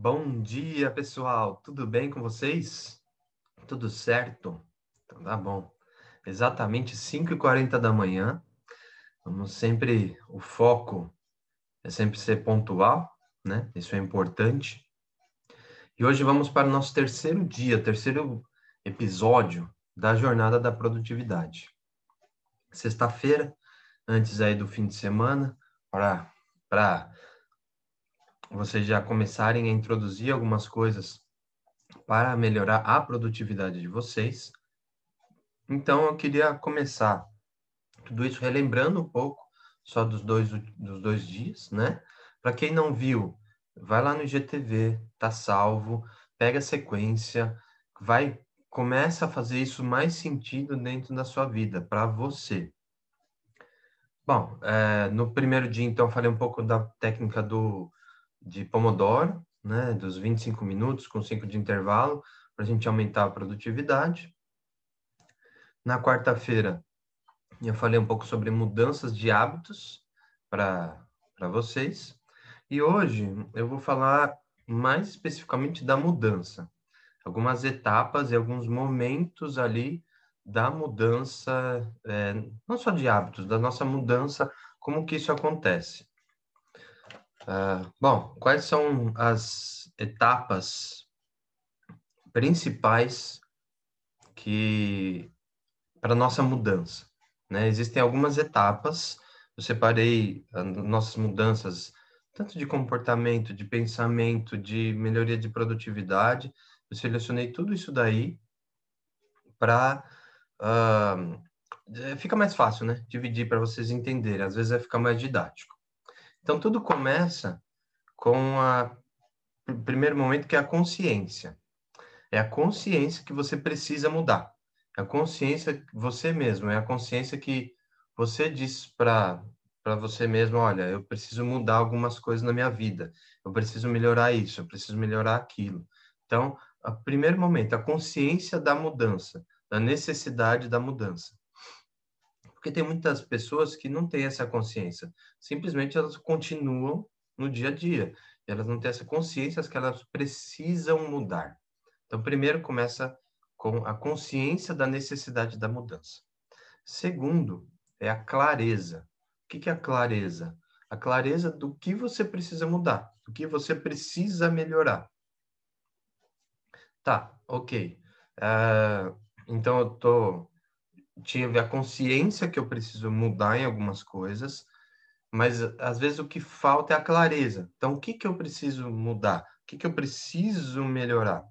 Bom dia, pessoal. Tudo bem com vocês? Tudo certo? Então tá bom. Exatamente 5h40 da manhã. Vamos sempre, o foco é sempre ser pontual, né? Isso é importante. E hoje vamos para o nosso terceiro dia, terceiro episódio da jornada da produtividade. Sexta-feira, antes aí do fim de semana, para vocês já começarem a introduzir algumas coisas para melhorar a produtividade de vocês. Então, eu queria começar tudo isso relembrando um pouco só dos dois, dos dois dias, né? Para quem não viu, vai lá no IGTV, tá salvo, pega a sequência, vai, começa a fazer isso mais sentido dentro da sua vida, para você. Bom, é, no primeiro dia, então, falei um pouco da técnica do de Pomodoro, né, dos 25 minutos com 5 de intervalo, para a gente aumentar a produtividade. Na quarta-feira, eu falei um pouco sobre mudanças de hábitos para vocês. E hoje eu vou falar mais especificamente da mudança. Algumas etapas e alguns momentos ali da mudança, é, não só de hábitos, da nossa mudança, como que isso acontece. Uh, bom, quais são as etapas principais que para nossa mudança? Né? Existem algumas etapas. Eu separei uh, nossas mudanças tanto de comportamento, de pensamento, de melhoria de produtividade. Eu selecionei tudo isso daí para uh, fica mais fácil, né? Dividir para vocês entenderem. Às vezes vai ficar mais didático. Então, tudo começa com o primeiro momento, que é a consciência. É a consciência que você precisa mudar. É a consciência, você mesmo, é a consciência que você diz para para você mesmo, olha, eu preciso mudar algumas coisas na minha vida. Eu preciso melhorar isso, eu preciso melhorar aquilo. Então, o primeiro momento, a consciência da mudança, da necessidade da mudança. Porque tem muitas pessoas que não têm essa consciência. Simplesmente elas continuam no dia a dia. Elas não têm essa consciência que elas precisam mudar. Então, primeiro começa com a consciência da necessidade da mudança. Segundo, é a clareza. O que é a clareza? A clareza do que você precisa mudar, do que você precisa melhorar. Tá, ok. Uh, então, eu tô tive a consciência que eu preciso mudar em algumas coisas, mas às vezes o que falta é a clareza. Então, o que, que eu preciso mudar? O que, que eu preciso melhorar?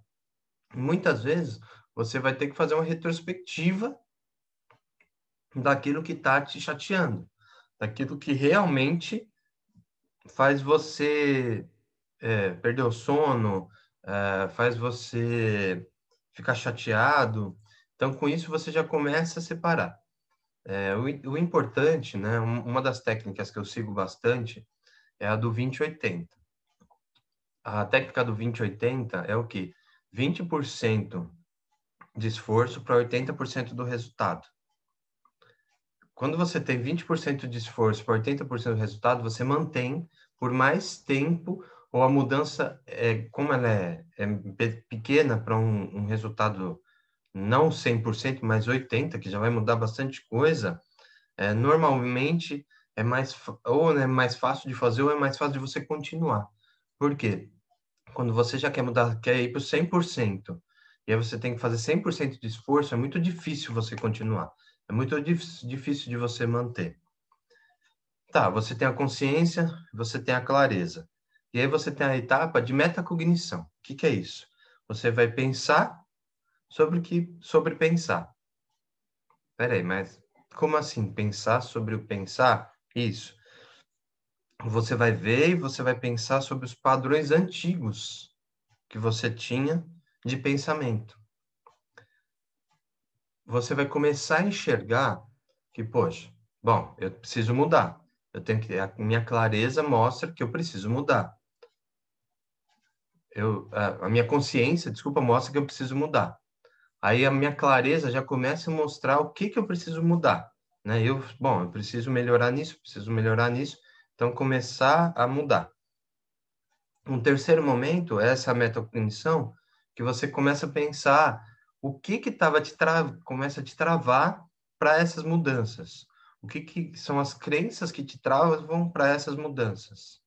Muitas vezes você vai ter que fazer uma retrospectiva daquilo que está te chateando, daquilo que realmente faz você é, perder o sono, é, faz você ficar chateado, então, com isso, você já começa a separar. É, o, o, importante, né, uma das técnicas que eu sigo bastante é a do 20-80. A técnica do 20-80 é o quê? 20% de esforço para 80% do resultado. Quando você tem 20% de esforço para 80% do resultado, você mantém por mais tempo, ou a mudança, é, como ela é, é pequena para um, um resultado não 100%, mas 80%, que já vai mudar bastante coisa, é, normalmente é mais, ou é mais fácil de fazer ou é mais fácil de você continuar. Por quê? Quando você já quer mudar, quer ir para o 100%, e aí você tem que fazer 100% de esforço, é muito difícil você continuar. É muito difícil de você manter. Tá, você tem a consciência, você tem a clareza. E aí você tem a etapa de metacognição. O que, que é isso? Você vai pensar sobre o que sobre pensar. Peraí, mas como assim pensar sobre o pensar? Isso. Você vai ver e você vai pensar sobre os padrões antigos que você tinha de pensamento. Você vai começar a enxergar que, poxa, bom, eu preciso mudar. Eu tenho que a minha clareza mostra que eu preciso mudar. Eu, a, a minha consciência, desculpa, mostra que eu preciso mudar aí a minha clareza já começa a mostrar o que que eu preciso mudar, né? Eu, bom, eu preciso melhorar nisso, preciso melhorar nisso, então começar a mudar. Um terceiro momento é essa metacognição, que você começa a pensar o que que tava te tra... começa a te travar para essas mudanças. O que, que são as crenças que te travam para essas mudanças?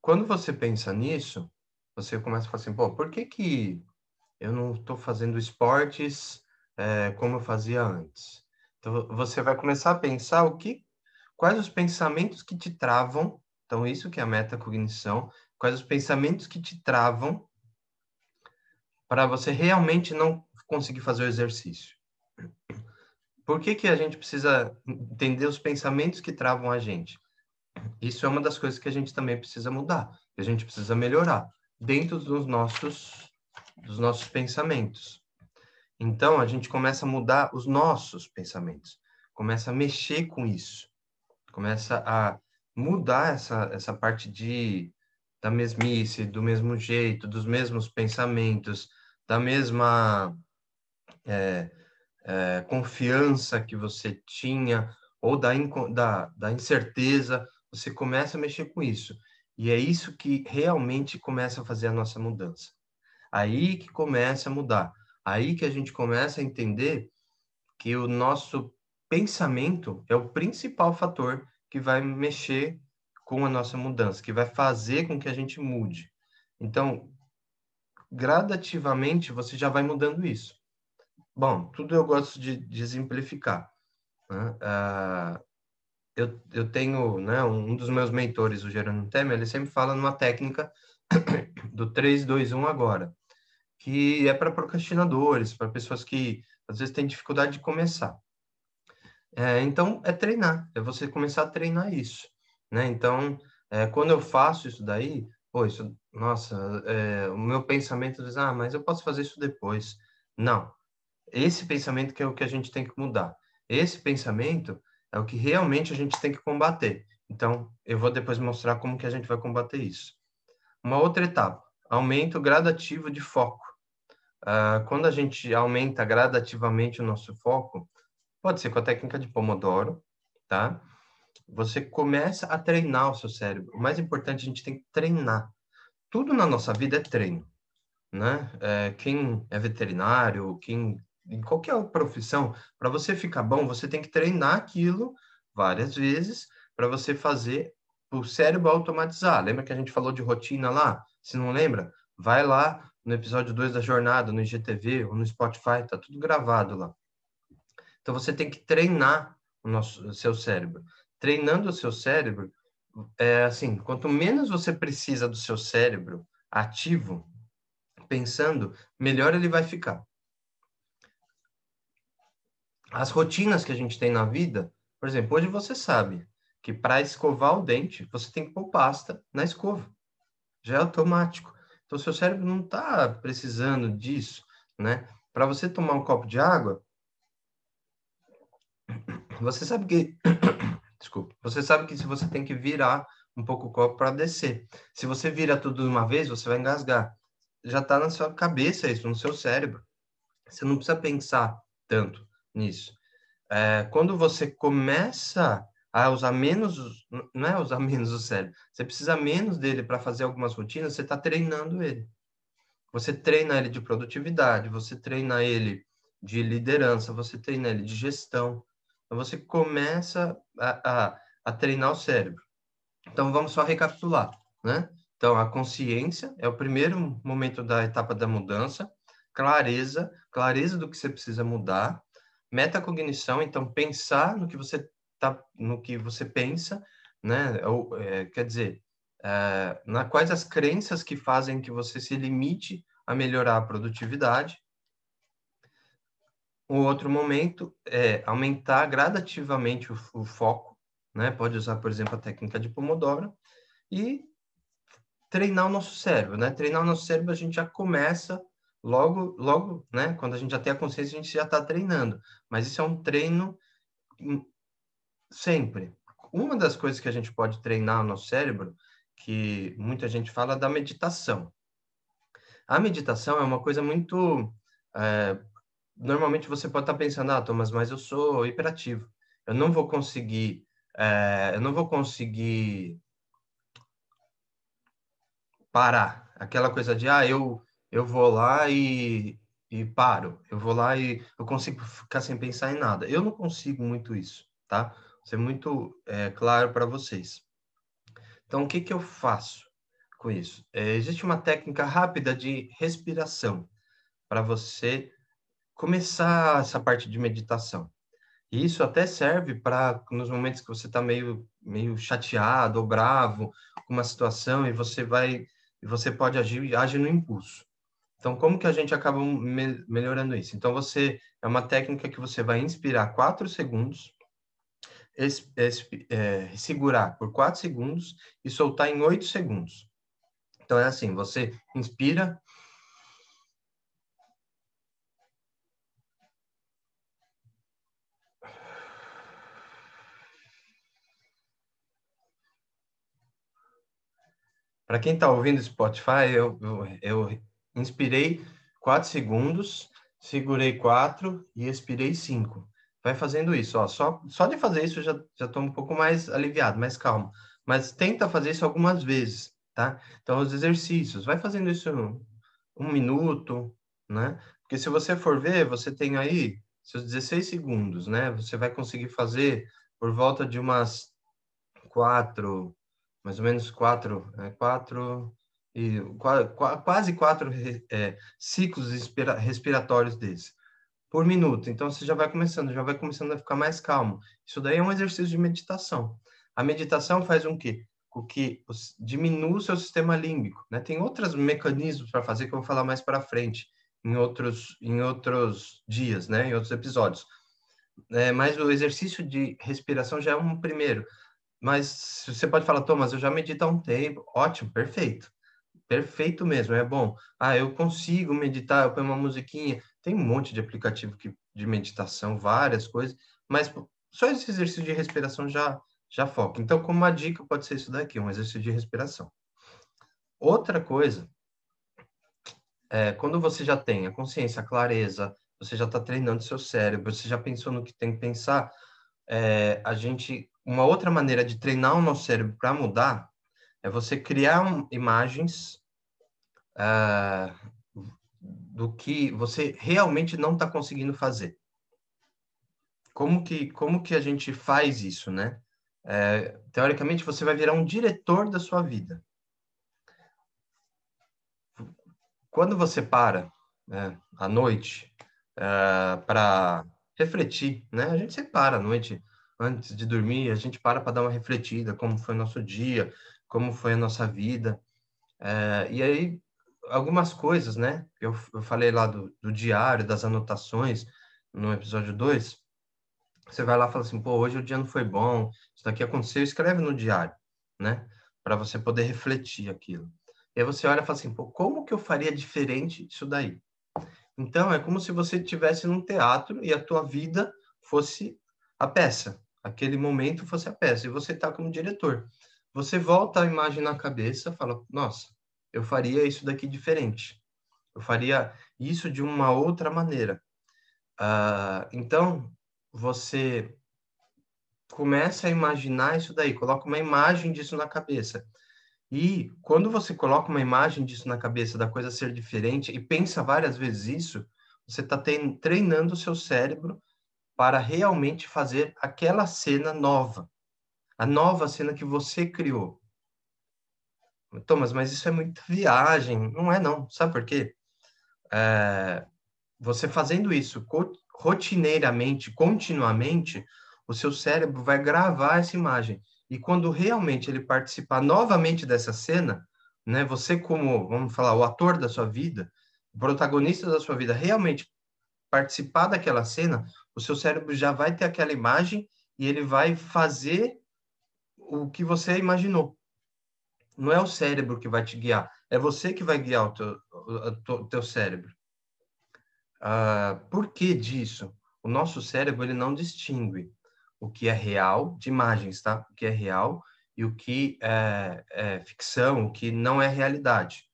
Quando você pensa nisso, você começa a falar assim, pô, por que que eu não estou fazendo esportes é, como eu fazia antes? Então, você vai começar a pensar o que, quais os pensamentos que te travam, então isso que é a metacognição, quais os pensamentos que te travam para você realmente não conseguir fazer o exercício. Por que, que a gente precisa entender os pensamentos que travam a gente? Isso é uma das coisas que a gente também precisa mudar, que a gente precisa melhorar dentro dos nossos, dos nossos pensamentos. Então, a gente começa a mudar os nossos pensamentos, começa a mexer com isso, começa a mudar essa, essa parte de da mesmice, do mesmo jeito, dos mesmos pensamentos, da mesma é, é, confiança que você tinha ou da, da, da incerteza, você começa a mexer com isso. E é isso que realmente começa a fazer a nossa mudança. Aí que começa a mudar. Aí que a gente começa a entender que o nosso pensamento é o principal fator que vai mexer com a nossa mudança, que vai fazer com que a gente mude. Então, gradativamente, você já vai mudando isso. Bom, tudo eu gosto de, de exemplificar. Né? Uh, eu, eu tenho, né, um dos meus mentores, o Gerando Temer, ele sempre fala numa técnica do 3, 2, 1 agora, que é para procrastinadores, para pessoas que às vezes têm dificuldade de começar. É, então, é treinar, é você começar a treinar isso, né? Então, é, quando eu faço isso daí, pô, isso, nossa, é, o meu pensamento diz, ah, mas eu posso fazer isso depois. Não, esse pensamento que é o que a gente tem que mudar. Esse pensamento é o que realmente a gente tem que combater. Então, eu vou depois mostrar como que a gente vai combater isso. Uma outra etapa, aumento gradativo de foco. Uh, quando a gente aumenta gradativamente o nosso foco, pode ser com a técnica de Pomodoro, tá? Você começa a treinar o seu cérebro. O mais importante, a gente tem que treinar. Tudo na nossa vida é treino, né? É, quem é veterinário, quem em qualquer profissão, para você ficar bom, você tem que treinar aquilo várias vezes para você fazer o cérebro automatizar. Lembra que a gente falou de rotina lá? Se não lembra, vai lá no episódio 2 da jornada, no IGTV ou no Spotify, tá tudo gravado lá. Então você tem que treinar o nosso o seu cérebro. Treinando o seu cérebro, é assim, quanto menos você precisa do seu cérebro ativo, pensando, melhor ele vai ficar as rotinas que a gente tem na vida, por exemplo, hoje você sabe que para escovar o dente, você tem que pôr pasta na escova. Já é automático. Então, seu cérebro não está precisando disso, né? Para você tomar um copo de água, você sabe que... Desculpa. Você sabe que se você tem que virar um pouco o copo para descer. Se você vira tudo de uma vez, você vai engasgar. Já está na sua cabeça isso, no seu cérebro. Você não precisa pensar tanto nisso. É, quando você começa a usar menos, não é usar menos o cérebro, você precisa menos dele para fazer algumas rotinas, você está treinando ele. Você treina ele de produtividade, você treina ele de liderança, você treina ele de gestão. Então, você começa a, a, a treinar o cérebro. Então, vamos só recapitular, né? Então, a consciência é o primeiro momento da etapa da mudança, clareza, clareza do que você precisa mudar, metacognição, então pensar no que você tá, no que você pensa, né? Ou, é, quer dizer, é, na quais as crenças que fazem que você se limite a melhorar a produtividade. O outro momento é aumentar gradativamente o, o foco, né? Pode usar, por exemplo, a técnica de Pomodoro e treinar o nosso cérebro, né? Treinar o nosso cérebro a gente já começa logo, logo, né? Quando a gente já tem a consciência, a gente já está treinando. Mas isso é um treino sempre. Uma das coisas que a gente pode treinar no cérebro, que muita gente fala da meditação. A meditação é uma coisa muito. É, normalmente você pode estar tá pensando, ah, Thomas, mas eu sou hiperativo. Eu não vou conseguir. É, eu não vou conseguir parar. Aquela coisa de, ah, eu, eu vou lá e, e paro. Eu vou lá e eu consigo ficar sem pensar em nada. Eu não consigo muito isso, tá? Ser muito é, claro para vocês. Então, o que, que eu faço com isso? É, existe uma técnica rápida de respiração para você começar essa parte de meditação. E isso até serve para nos momentos que você está meio, meio chateado ou bravo com uma situação e você vai e você pode agir age no impulso. Então, como que a gente acaba me melhorando isso? Então, você é uma técnica que você vai inspirar quatro segundos, é, segurar por quatro segundos e soltar em oito segundos. Então, é assim: você inspira Para quem está ouvindo Spotify, eu, eu, eu inspirei 4 segundos, segurei 4 e expirei 5. Vai fazendo isso, ó. Só, só de fazer isso eu já estou um pouco mais aliviado, mais calmo. Mas tenta fazer isso algumas vezes, tá? Então, os exercícios, vai fazendo isso um, um minuto, né? Porque se você for ver, você tem aí seus 16 segundos, né? Você vai conseguir fazer por volta de umas quatro, mais ou menos quatro, é, quatro e quase quatro é, ciclos respiratórios desse por minuto. Então você já vai começando, já vai começando a ficar mais calmo. Isso daí é um exercício de meditação. A meditação faz um quê? O que diminui o seu sistema límbico, né? Tem outros mecanismos para fazer que eu vou falar mais para frente em outros em outros dias, né? Em outros episódios. É, mas o exercício de respiração já é um primeiro. Mas você pode falar, Thomas, eu já medito há um tempo. Ótimo, perfeito. Perfeito mesmo, é bom. Ah, eu consigo meditar, eu ponho uma musiquinha. Tem um monte de aplicativo que, de meditação, várias coisas, mas só esse exercício de respiração já, já foca. Então, como uma dica, pode ser isso daqui, um exercício de respiração. Outra coisa, é, quando você já tem a consciência, a clareza, você já está treinando seu cérebro, você já pensou no que tem que pensar, é, a gente uma outra maneira de treinar o nosso cérebro para mudar é você criar um, imagens uh, do que você realmente não está conseguindo fazer. Como que, como que a gente faz isso, né? É, teoricamente, você vai virar um diretor da sua vida. Quando você para né, à noite é, para refletir, né? A gente sempre para à noite antes de dormir, a gente para para dar uma refletida, como foi o nosso dia, como foi a nossa vida. É, e aí, algumas coisas, né? Eu, eu falei lá do, do diário, das anotações, no episódio 2. Você vai lá e fala assim, pô, hoje o dia não foi bom, isso daqui aconteceu, escreve no diário, né? Para você poder refletir aquilo. E aí você olha e fala assim, pô, como que eu faria diferente isso daí? Então, é como se você estivesse num teatro e a tua vida fosse a peça aquele momento fosse a peça e você está como diretor. Você volta a imagem na cabeça, fala: "Nossa, eu faria isso daqui diferente. Eu faria isso de uma outra maneira." Uh, então, você começa a imaginar isso daí, coloca uma imagem disso na cabeça. E quando você coloca uma imagem disso na cabeça, da coisa ser diferente, e pensa várias vezes isso, você está treinando o seu cérebro para realmente fazer aquela cena nova, a nova cena que você criou. Thomas, mas isso é muita viagem. Não é, não. Sabe por quê? É, você fazendo isso rotineiramente, continuamente, o seu cérebro vai gravar essa imagem. E quando realmente ele participar novamente dessa cena, né, você como, vamos falar, o ator da sua vida, o protagonista da sua vida, realmente participar daquela cena, o seu cérebro já vai ter aquela imagem e ele vai fazer o que você imaginou. Não é o cérebro que vai te guiar, é você que vai guiar o teu, o teu cérebro. Ah, por que disso? O nosso cérebro ele não distingue o que é real de imagens, tá? O que é real e o que é, é ficção, o que não é realidade.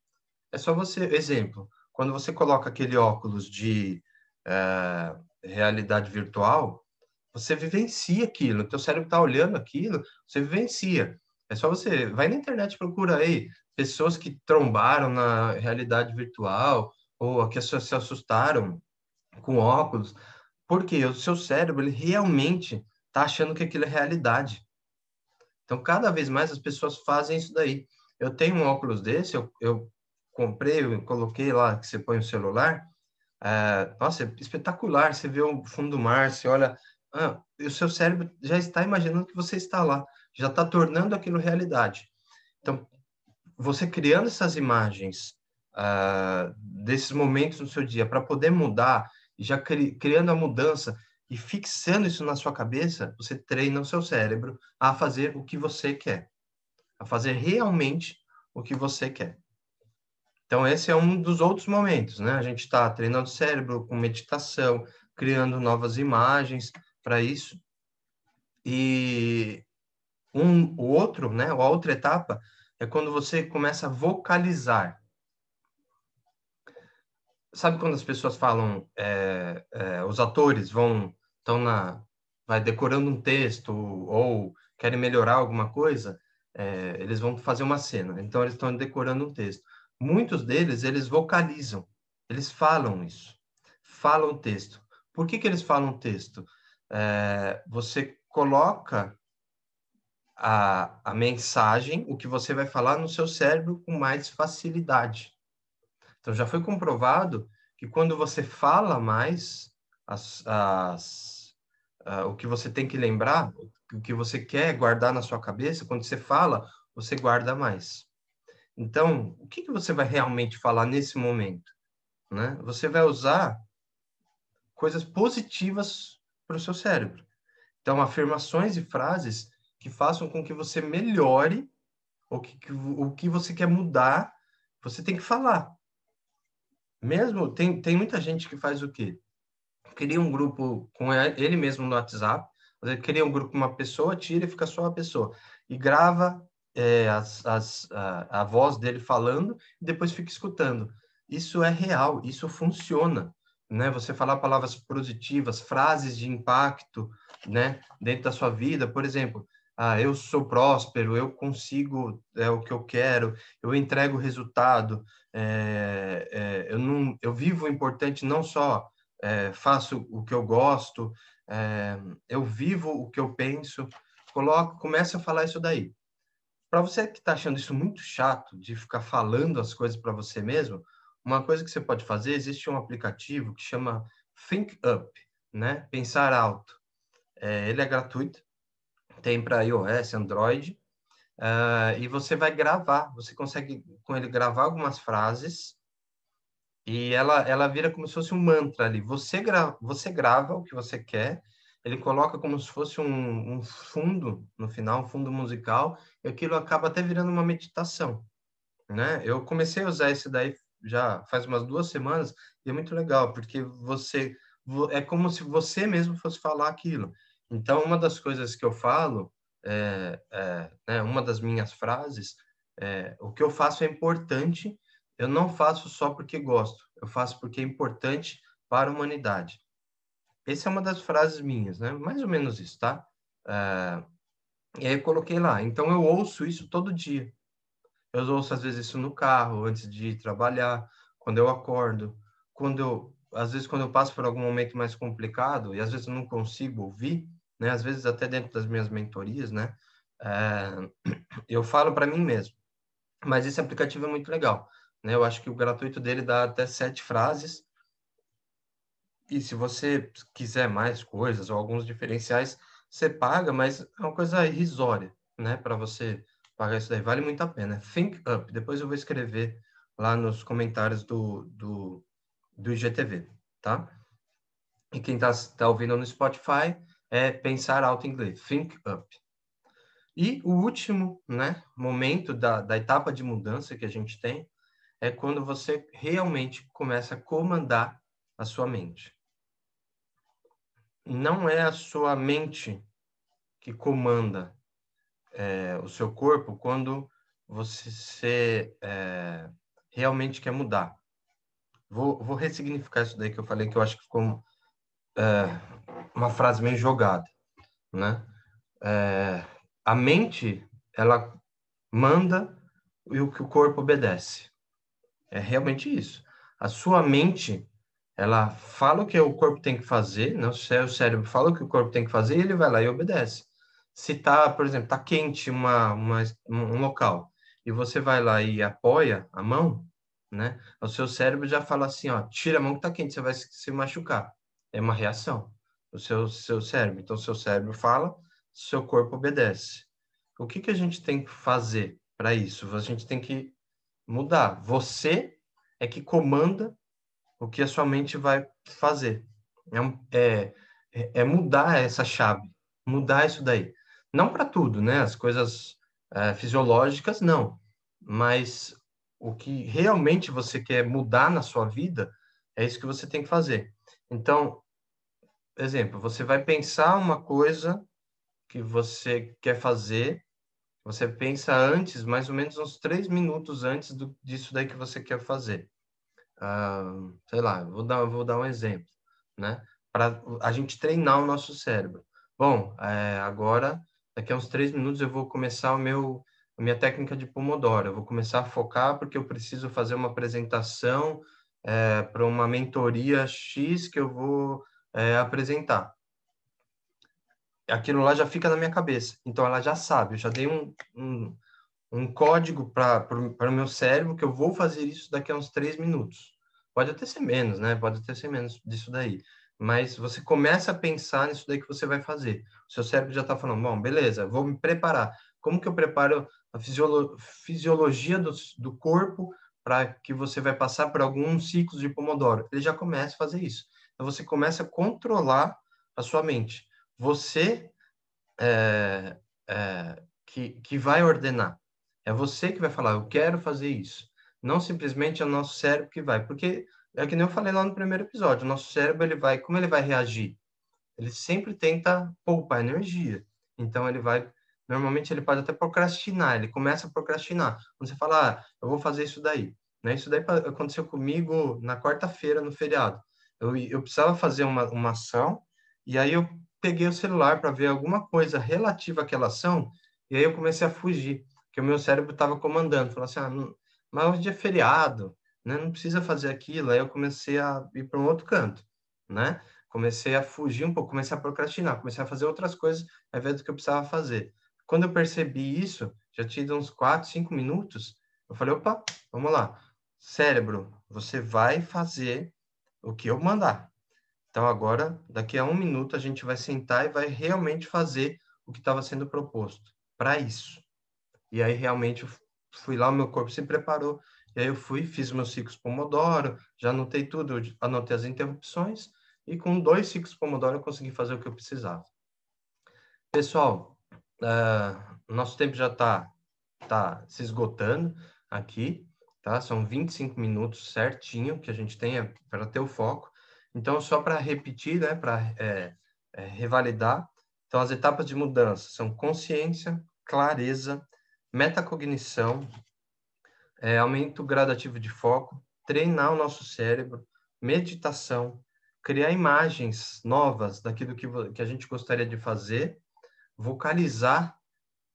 É só você, exemplo, quando você coloca aquele óculos de é, realidade virtual, você vivencia aquilo. O teu cérebro está olhando aquilo, você vivencia. É só você vai na internet procura aí pessoas que trombaram na realidade virtual ou que se assustaram com óculos, porque o seu cérebro ele realmente está achando que aquilo é realidade. Então, cada vez mais as pessoas fazem isso daí. Eu tenho um óculos desse, eu, eu comprei, eu coloquei lá que você põe o celular. É, nossa, é espetacular. Você vê o fundo do mar, você olha, ah, o seu cérebro já está imaginando que você está lá, já está tornando aquilo realidade. Então, você criando essas imagens uh, desses momentos no seu dia para poder mudar, já cri criando a mudança e fixando isso na sua cabeça, você treina o seu cérebro a fazer o que você quer, a fazer realmente o que você quer. Então, esse é um dos outros momentos, né? A gente está treinando o cérebro com meditação, criando novas imagens para isso. E um, o outro, né? A outra etapa é quando você começa a vocalizar. Sabe quando as pessoas falam, é, é, os atores vão, estão na, vai decorando um texto ou querem melhorar alguma coisa, é, eles vão fazer uma cena. Então eles estão decorando um texto. Muitos deles eles vocalizam, eles falam isso, falam o texto. Por que que eles falam o texto? É, você coloca a, a mensagem, o que você vai falar no seu cérebro com mais facilidade. Então, já foi comprovado que quando você fala mais, as, as, uh, o que você tem que lembrar, o que você quer guardar na sua cabeça, quando você fala, você guarda mais. Então, o que, que você vai realmente falar nesse momento? Né? Você vai usar coisas positivas para o seu cérebro. Então, afirmações e frases que façam com que você melhore o que, que, o que você quer mudar, você tem que falar. Mesmo, tem, tem muita gente que faz o quê? Cria um grupo com ele mesmo no WhatsApp, cria um grupo com uma pessoa, tira e fica só a pessoa. E grava é, as, as, a, a voz dele falando e depois fica escutando. Isso é real, isso funciona. Né? Você falar palavras positivas, frases de impacto, né? Dentro da sua vida, por exemplo, ah, eu sou próspero, eu consigo é o que eu quero, eu entrego resultado, é, é, eu não, eu vivo o importante não só é, faço o que eu gosto, é, eu vivo o que eu penso, coloco, começa a falar isso daí. Para você que está achando isso muito chato de ficar falando as coisas para você mesmo, uma coisa que você pode fazer, existe um aplicativo que chama Think Up, né? Pensar alto. É, ele é gratuito, tem para iOS, Android, uh, e você vai gravar, você consegue com ele gravar algumas frases e ela, ela vira como se fosse um mantra ali. Você, gra, você grava o que você quer, ele coloca como se fosse um, um fundo no final, um fundo musical, e aquilo acaba até virando uma meditação, né? Eu comecei a usar esse daí já faz umas duas semanas e é muito legal, porque você é como se você mesmo fosse falar aquilo. Então, uma das coisas que eu falo, é, é, né, uma das minhas frases, é, o que eu faço é importante, eu não faço só porque gosto, eu faço porque é importante para a humanidade. Essa é uma das frases minhas, né? Mais ou menos isso, tá? É, e aí eu coloquei lá. Então, eu ouço isso todo dia. Eu ouço, às vezes, isso no carro, antes de ir trabalhar, quando eu acordo, quando eu, às vezes, quando eu passo por algum momento mais complicado, e às vezes eu não consigo ouvir, né? Às vezes até dentro das minhas mentorias, né? É, eu falo para mim mesmo. Mas esse aplicativo é muito legal, né? Eu acho que o gratuito dele dá até sete frases. E se você quiser mais coisas ou alguns diferenciais, você paga, mas é uma coisa irrisória, né? Para você pagar isso daí, vale muito a pena. Think Up. Depois eu vou escrever lá nos comentários do, do, do IGTV, tá? E quem está tá ouvindo no Spotify, é pensar alto em inglês, think up. E o último né, momento da, da etapa de mudança que a gente tem é quando você realmente começa a comandar a sua mente. Não é a sua mente que comanda é, o seu corpo quando você é, realmente quer mudar. Vou, vou ressignificar isso daí que eu falei, que eu acho que ficou é, uma frase meio jogada, né? É, a mente, ela manda e o que o corpo obedece. É realmente isso. A sua mente, ela fala o que o corpo tem que fazer, né? o cérebro fala o que o corpo tem que fazer e ele vai lá e obedece. Se tá, por exemplo, tá quente uma, uma, um local e você vai lá e apoia a mão, né? O seu cérebro já fala assim, ó, tira a mão que tá quente, você vai se machucar. É uma reação. O seu, seu cérebro. Então, seu cérebro fala, seu corpo obedece. O que, que a gente tem que fazer para isso? A gente tem que mudar. Você é que comanda o que a sua mente vai fazer. É, é, é mudar essa chave, mudar isso daí. Não para tudo, né? As coisas é, fisiológicas, não. Mas o que realmente você quer mudar na sua vida, é isso que você tem que fazer. Então, exemplo, você vai pensar uma coisa que você quer fazer, você pensa antes, mais ou menos uns três minutos antes do, disso daí que você quer fazer. Sei lá, vou dar, vou dar um exemplo, né? Para a gente treinar o nosso cérebro. Bom, é, agora, daqui a uns três minutos, eu vou começar o meu, a minha técnica de Pomodoro. Eu vou começar a focar porque eu preciso fazer uma apresentação é, para uma mentoria X que eu vou é, apresentar. Aquilo lá já fica na minha cabeça. Então, ela já sabe. Eu já dei um, um, um código para o meu cérebro que eu vou fazer isso daqui a uns três minutos. Pode até ser menos, né? Pode até ser menos disso daí. Mas você começa a pensar nisso daí que você vai fazer. O seu cérebro já está falando, bom, beleza, vou me preparar. Como que eu preparo a fisiolo fisiologia do, do corpo para que você vai passar por alguns ciclos de Pomodoro? Ele já começa a fazer isso. Então, você começa a controlar a sua mente. Você é, é, que, que vai ordenar. É você que vai falar, eu quero fazer isso. Não simplesmente é o nosso cérebro que vai. Porque é que nem eu falei lá no primeiro episódio, o nosso cérebro, ele vai, como ele vai reagir? Ele sempre tenta poupar energia. Então, ele vai, normalmente ele pode até procrastinar, ele começa a procrastinar. Quando você fala, ah, eu vou fazer isso daí. Né? Isso daí aconteceu comigo na quarta-feira, no feriado eu, eu precisava fazer uma, uma ação, e aí eu peguei o celular para ver alguma coisa relativa àquela ação, e aí eu comecei a fugir, porque o meu cérebro estava comandando, falou assim, ah, não, mas hoje é feriado, né? não precisa fazer aquilo, aí eu comecei a ir para um outro canto, né? Comecei a fugir um pouco, comecei a procrastinar, comecei a fazer outras coisas ao invés do que eu precisava fazer. Quando eu percebi isso, já tinha uns 4, 5 minutos, eu falei, opa, vamos lá. Cérebro, você vai fazer o que eu mandar. Então, agora, daqui a um minuto, a gente vai sentar e vai realmente fazer o que estava sendo proposto para isso. E aí, realmente, eu fui lá, o meu corpo se preparou, e aí eu fui, fiz meus ciclos Pomodoro, já anotei tudo, anotei as interrupções, e com dois ciclos Pomodoro eu consegui fazer o que eu precisava. Pessoal, uh, nosso tempo já está tá se esgotando aqui tá? São 25 minutos certinho que a gente tem para ter o foco. Então, só para repetir, né, para é, é, revalidar, então as etapas de mudança são consciência, clareza, metacognição, é, aumento gradativo de foco, treinar o nosso cérebro, meditação, criar imagens novas daquilo que, que a gente gostaria de fazer, vocalizar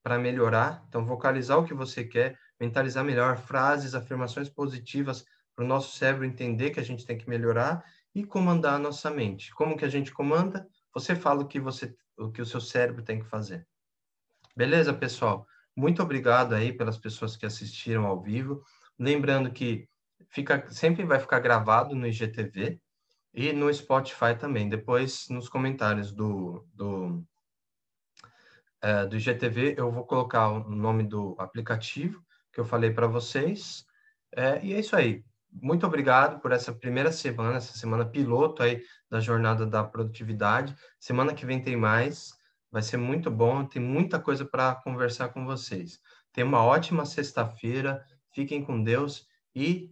para melhorar, então vocalizar o que você quer, mentalizar melhor frases, afirmações positivas para o nosso cérebro entender que a gente tem que melhorar e comandar a nossa mente. Como que a gente comanda? Você fala o que você, o que o seu cérebro tem que fazer. Beleza, pessoal? Muito obrigado aí pelas pessoas que assistiram ao vivo. Lembrando que fica, sempre vai ficar gravado no IGTV e no Spotify também. Depois, nos comentários do, do, é, do IGTV, eu vou colocar o nome do aplicativo que eu falei para vocês. É, e é isso aí. Muito obrigado por essa primeira semana, essa semana piloto aí da jornada da produtividade. Semana que vem tem mais. Vai ser muito bom, tem muita coisa para conversar com vocês. Tenha uma ótima sexta-feira, fiquem com Deus e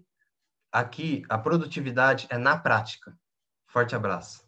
aqui a produtividade é na prática. Forte abraço.